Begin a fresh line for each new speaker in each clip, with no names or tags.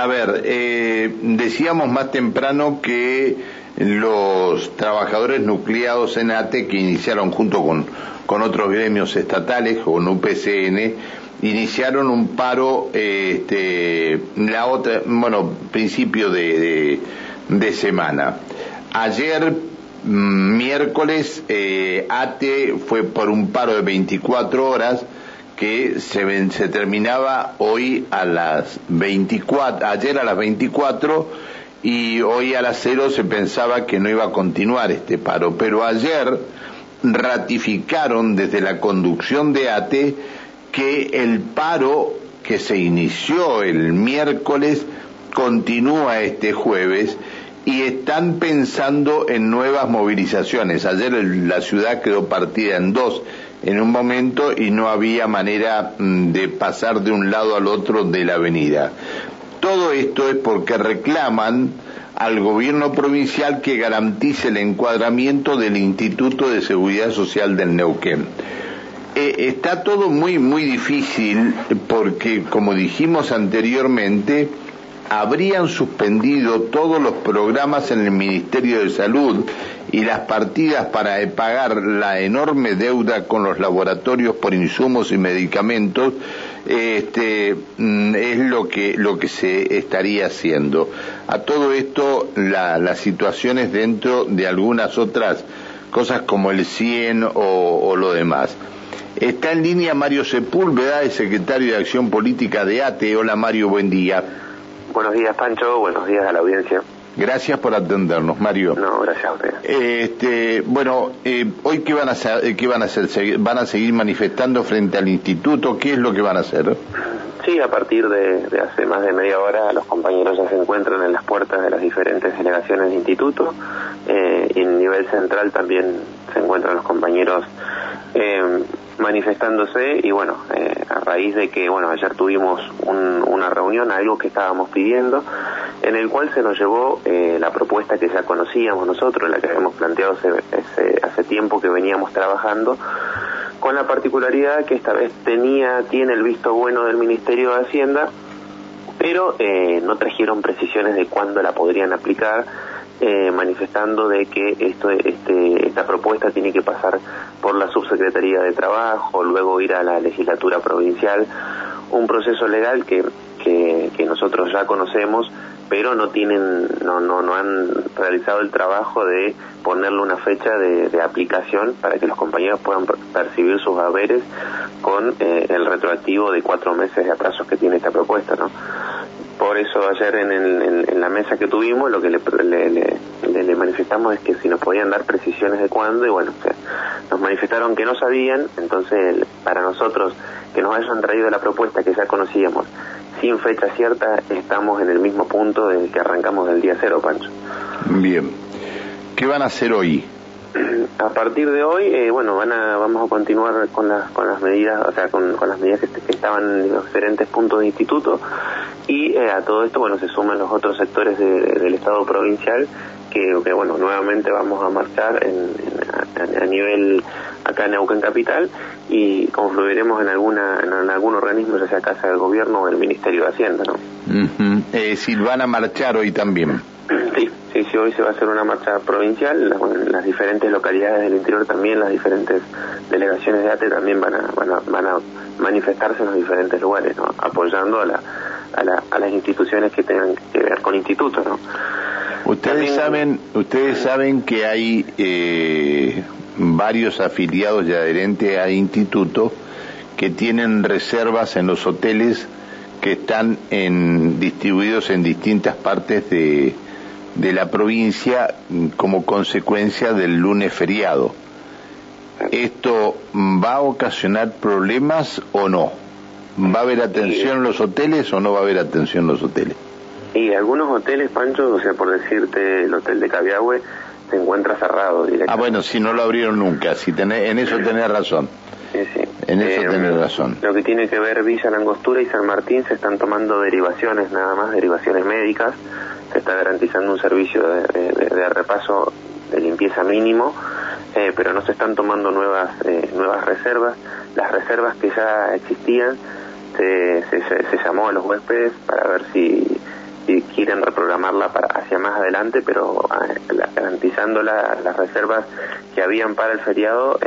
A ver, eh, decíamos más temprano que los trabajadores nucleados en ATE que iniciaron junto con, con otros gremios estatales, con UPCN, iniciaron un paro, este, la otra, bueno, principio de, semana. Ayer, mm, miércoles, eh, ATE fue por un paro de 24 horas que se, se terminaba hoy a las 24, ayer a las 24 y hoy a las cero se pensaba que no iba a continuar este paro, pero ayer ratificaron desde la conducción de ATE que el paro que se inició el miércoles continúa este jueves y están pensando en nuevas movilizaciones. Ayer la ciudad quedó partida en dos en un momento y no había manera mm, de pasar de un lado al otro de la avenida. Todo esto es porque reclaman al gobierno provincial que garantice el encuadramiento del Instituto de Seguridad Social del Neuquén. Eh, está todo muy, muy difícil porque, como dijimos anteriormente, habrían suspendido todos los programas en el Ministerio de Salud y las partidas para pagar la enorme deuda con los laboratorios por insumos y medicamentos este, mm, es lo que, lo que se estaría haciendo. A todo esto, la, las situaciones dentro de algunas otras cosas como el 100 o, o lo demás. Está en línea Mario Sepúlveda, el secretario de Acción Política de ATE. Hola Mario, buen día.
Buenos días Pancho, buenos días a la audiencia.
Gracias por atendernos, Mario.
No, gracias a usted.
Este, bueno, eh, hoy qué van a hacer, qué van a hacer, van a seguir manifestando frente al instituto, ¿qué es lo que van a hacer?
Sí, a partir de, hace más de media hora los compañeros ya se encuentran en las puertas de las diferentes delegaciones de instituto eh, y en nivel central también se encuentran los compañeros eh, manifestándose y bueno, eh, a raíz de que, bueno, ayer tuvimos una reunión, algo que estábamos pidiendo, en el cual se nos llevó eh, la propuesta que ya conocíamos nosotros, la que habíamos planteado hace, hace, tiempo que veníamos trabajando, con la particularidad que esta vez tenía, tiene el visto bueno del Ministerio de Hacienda, pero eh, no trajeron precisiones de cuándo la podrían aplicar, eh, manifestando de que esto, este, esta propuesta tiene que pasar por la subsecretaría de Trabajo, luego ir a la legislatura provincial, un proceso legal que, que, que nosotros ya conocemos, pero no tienen, no, no, no han realizado el trabajo de ponerle una fecha de, aplicación para que los compañeros puedan percibir sus haberes con eh, el retroactivo de cuatro meses de atrasos que tiene esta propuesta, ¿no? Por eso ayer en, en, la mesa que tuvimos lo que le, le, manifestamos es que si nos podían dar precisiones de cuándo y bueno, nos manifestaron que no sabían, entonces para nosotros que nos hayan traído la propuesta que ya conocíamos sin fecha cierta, estamos en el mismo punto del que arrancamos del día cero, Pancho.
Bien. ¿Qué van a hacer hoy?
A partir de hoy, eh, bueno, van a, vamos a continuar con las, con las medidas, o sea, con, las medidas que, estaban en los diferentes puntos de instituto y eh, a todo esto, bueno, se suman los otros sectores del Estado provincial que, bueno, nuevamente vamos a marchar en, a, nivel acá en Neuquén Capital y confluiremos en alguna en, algún organismo, ya sea Casa del Gobierno o el Ministerio de Hacienda, ¿no?
Es decir, van a marchar hoy también.
Sí, sí, sí, hoy se va a hacer una marcha provincial, las, las diferentes localidades del interior también, las diferentes delegaciones de ATE también van a, van a, van a manifestarse en los diferentes lugares, ¿no? apoyando a, la, a, la, a las instituciones que tengan que ver con institutos. ¿no?
Ustedes saben, ustedes saben que hay eh, varios afiliados y adherentes a instituto que tienen reservas en los hoteles que están en, distribuidos en distintas partes de, de la provincia como consecuencia del lunes feriado. ¿Esto va a ocasionar problemas o no? ¿Va a haber atención en los hoteles o no va a haber atención en los hoteles?
Y algunos hoteles, Pancho, o sea, por decirte, el hotel de Cabiahue se encuentra cerrado
Ah, bueno, si no lo abrieron nunca, si tenés, en eso tenés razón.
Sí, sí.
En eso eh, tenés razón.
Lo que tiene que ver Villa Langostura y San Martín se están tomando derivaciones, nada más, derivaciones médicas se está garantizando un servicio de, repaso de limpieza mínimo, eh, pero no se están tomando nuevas eh, nuevas reservas. Las reservas que ya existían se, se, llamó a los huéspedes para ver si, quieren reprogramarla para hacia más adelante, pero garantizando las reservas que habían para el feriado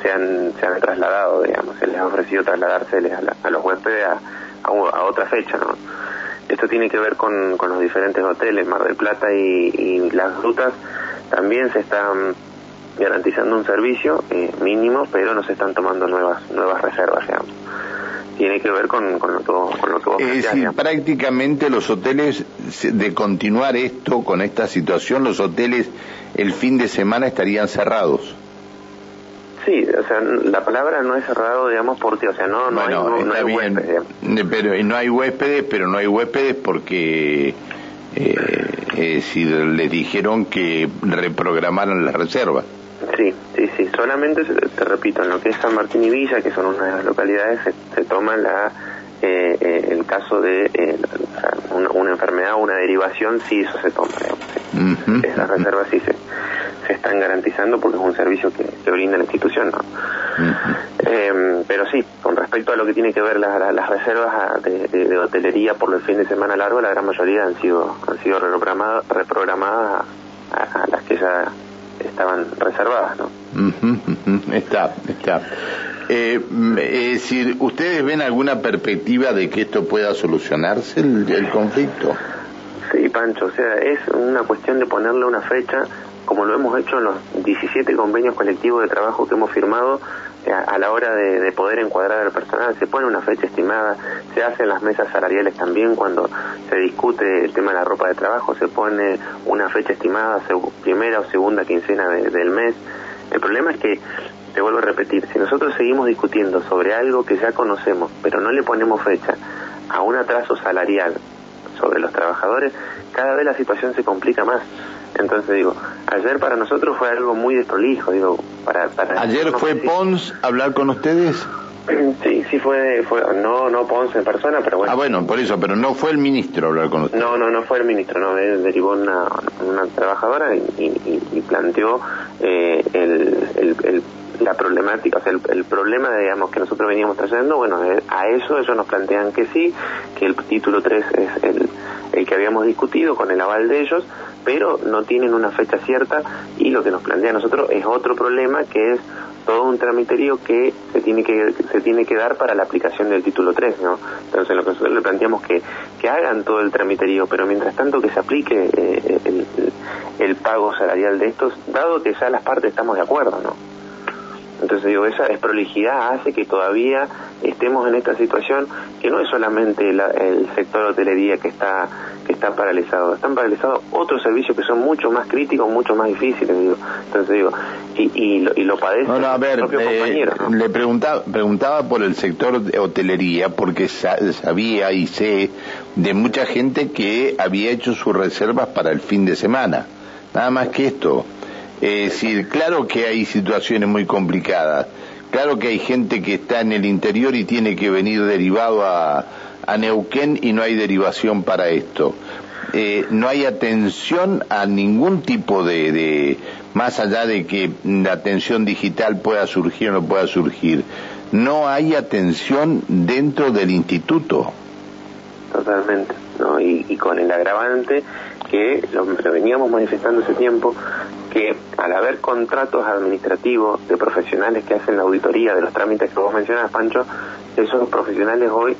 se han, se han trasladado, digamos, se les ha ofrecido trasladarse a, los huéspedes a, a, otra fecha, ¿no? Esto tiene que ver con, con los diferentes hoteles, Mar del Plata y, las rutas, también se están garantizando un servicio eh, mínimo, pero no se están tomando nuevas nuevas reservas, digamos. Tiene que ver con, con lo que con lo
Es decir, prácticamente los hoteles, de continuar esto, con esta situación, los hoteles el fin de semana estarían cerrados.
Sí, o sea, la palabra no es cerrado, digamos, porque, o sea, no, no hay, no, hay huéspedes.
Pero no hay huéspedes, pero no hay huéspedes porque eh, si les dijeron que reprogramaran las reservas.
Sí, sí, sí. Solamente, te repito, en lo que es San Martín y Villa, que son una de las localidades, se, toma la eh, eh, el caso de eh, una, enfermedad o una derivación, sí, eso se toma. Esas reservas sí se, se están garantizando porque es un servicio que, que brinda la institución, ¿no? Em, pero sí, con respecto a lo que tiene que ver las reservas de, hotelería por el fin de semana largo, la gran mayoría han sido han sido reprogramadas, reprogramadas a, las que ya estaban reservadas, ¿no?
Está, está. Eh, es decir, ¿ustedes ven alguna perspectiva de que esto pueda solucionarse, el, el conflicto?
Sí, Pancho, o sea, es una cuestión de ponerle una fecha como lo hemos hecho en los 17 convenios colectivos de trabajo que hemos firmado, eh, a, la hora de, poder encuadrar al personal, se pone una fecha estimada, se hacen las mesas salariales también cuando se discute el tema de la ropa de trabajo, se pone una fecha estimada, primera o segunda quincena del mes. El problema es que, te vuelvo a repetir, si nosotros seguimos discutiendo sobre algo que ya conocemos, pero no le ponemos fecha a un atraso salarial sobre los trabajadores, cada vez la situación se complica más. Entonces digo, ayer para nosotros fue algo muy desprolijo, digo, para... para
¿Ayer fue Pons hablar con ustedes?
Sí, sí fue, fue, no, no Pons en persona, pero bueno.
Ah, bueno, por eso, pero no fue el ministro hablar con ustedes.
No, no, no fue el ministro, no, derivó una, una trabajadora y, planteó eh, el, el, la problemática, o sea, el, problema, digamos, que nosotros veníamos trayendo, bueno, eh, a eso ellos nos plantean que sí, que el título 3 es el, el que habíamos discutido con el aval de ellos, pero no tienen una fecha cierta y lo que nos plantea a nosotros es otro problema que es todo un tramiterío que se tiene que se tiene que dar para la aplicación del título 3, ¿no? Entonces lo que nosotros le planteamos que que hagan todo el tramiterío, pero mientras tanto que se aplique eh, el, pago salarial de estos, dado que ya las partes estamos de acuerdo, ¿no? Entonces digo, esa desprolijidad hace que todavía estemos en esta situación que no es solamente el sector hotelería que está está paralizado, están paralizados otros servicios que son mucho más críticos, mucho más difíciles, digo. Entonces digo, y, y, lo, y lo padecen
a ver, eh, Le preguntaba, preguntaba por el sector de hotelería porque sabía y sé de mucha gente que había hecho sus reservas para el fin de semana. Nada más que esto. Es decir, claro que hay situaciones muy complicadas, claro que hay gente que está en el interior y tiene que venir derivado a, Neuquén y no hay derivación para esto. Eh, no hay atención a ningún tipo de, de, más allá de que la atención digital pueda surgir o no pueda surgir, no hay atención dentro del instituto.
Totalmente, ¿no? y, con el agravante que lo, veníamos manifestando ese tiempo, que al haber contratos administrativos de profesionales que hacen la auditoría de los trámites que vos mencionas, Pancho, esos profesionales hoy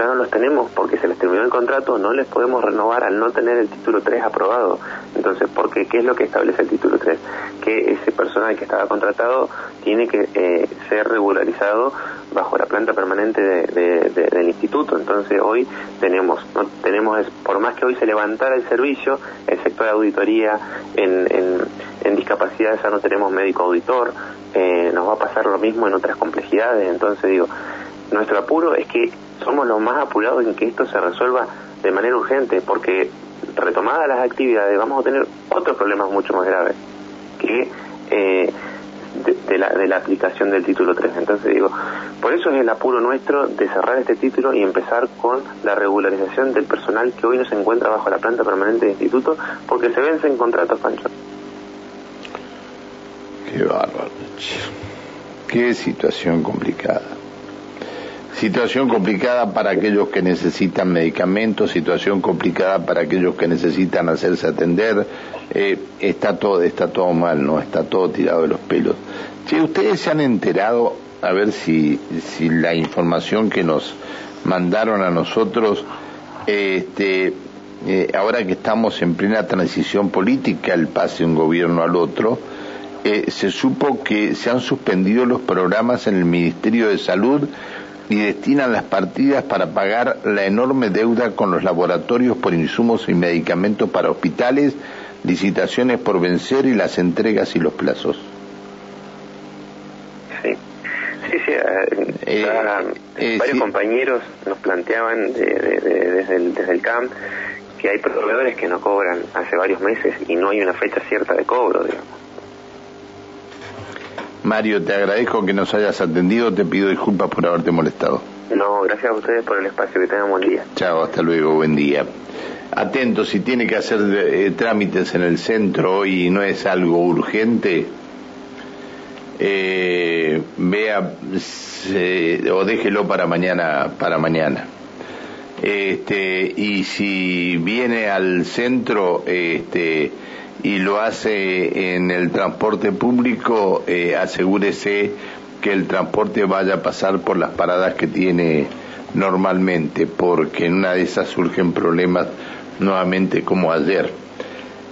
ya no los tenemos porque se les terminó el contrato, no les podemos renovar al no tener el título 3 aprobado. Entonces, porque ¿qué es lo que establece el título 3? Que ese personal que estaba contratado tiene que eh, ser regularizado bajo la planta permanente del instituto. Entonces, hoy tenemos, no tenemos por más que hoy se levantara el servicio, el sector de auditoría en, en, discapacidad ya no tenemos médico auditor, eh, nos va a pasar lo mismo en otras complejidades. Entonces, digo, nuestro apuro es que somos los más apurados en que esto se resuelva de manera urgente, porque retomadas las actividades vamos a tener otros problemas mucho más graves que eh, de, la, de la aplicación del título 3. Entonces digo, por eso es el apuro nuestro de cerrar este título y empezar con la regularización del personal que hoy no se encuentra bajo la planta permanente del instituto, porque se vencen contratos, Pancho.
Qué bárbaro. Qué situación complicada. Situación complicada para aquellos que necesitan medicamentos, situación complicada para aquellos que necesitan hacerse atender. Eh, está todo, está todo mal, ¿no? Está todo tirado de los pelos. Si ustedes se han enterado, a ver si, si la información que nos mandaron a nosotros, este, eh, ahora que estamos en plena transición política, el pase de un gobierno al otro, eh, se supo que se han suspendido los programas en el Ministerio de Salud y destinan las partidas para pagar la enorme deuda con los laboratorios por insumos y medicamentos para hospitales, licitaciones por vencer y las entregas y los plazos.
Sí, sí, sí. Eh, eh, varios compañeros nos planteaban desde, el, desde el CAM que hay proveedores que no cobran hace varios meses y no hay una fecha cierta de cobro, digamos.
Mario, te agradezco que nos hayas atendido, te pido disculpas por haberte molestado.
No, gracias a ustedes por el espacio, que tengan buen día.
Chao, hasta luego, buen día. Atento, si tiene que hacer eh, trámites en el centro y no es algo urgente, eh, vea o déjelo para mañana, para mañana. Este, y si viene al centro, este, y lo hace en el transporte público, eh, asegúrese que el transporte vaya a pasar por las paradas que tiene normalmente, porque en una de esas surgen problemas nuevamente como ayer,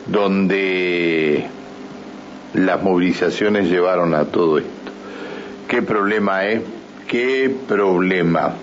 donde las movilizaciones llevaron a todo esto. ¿Qué problema es? ¿Qué problema?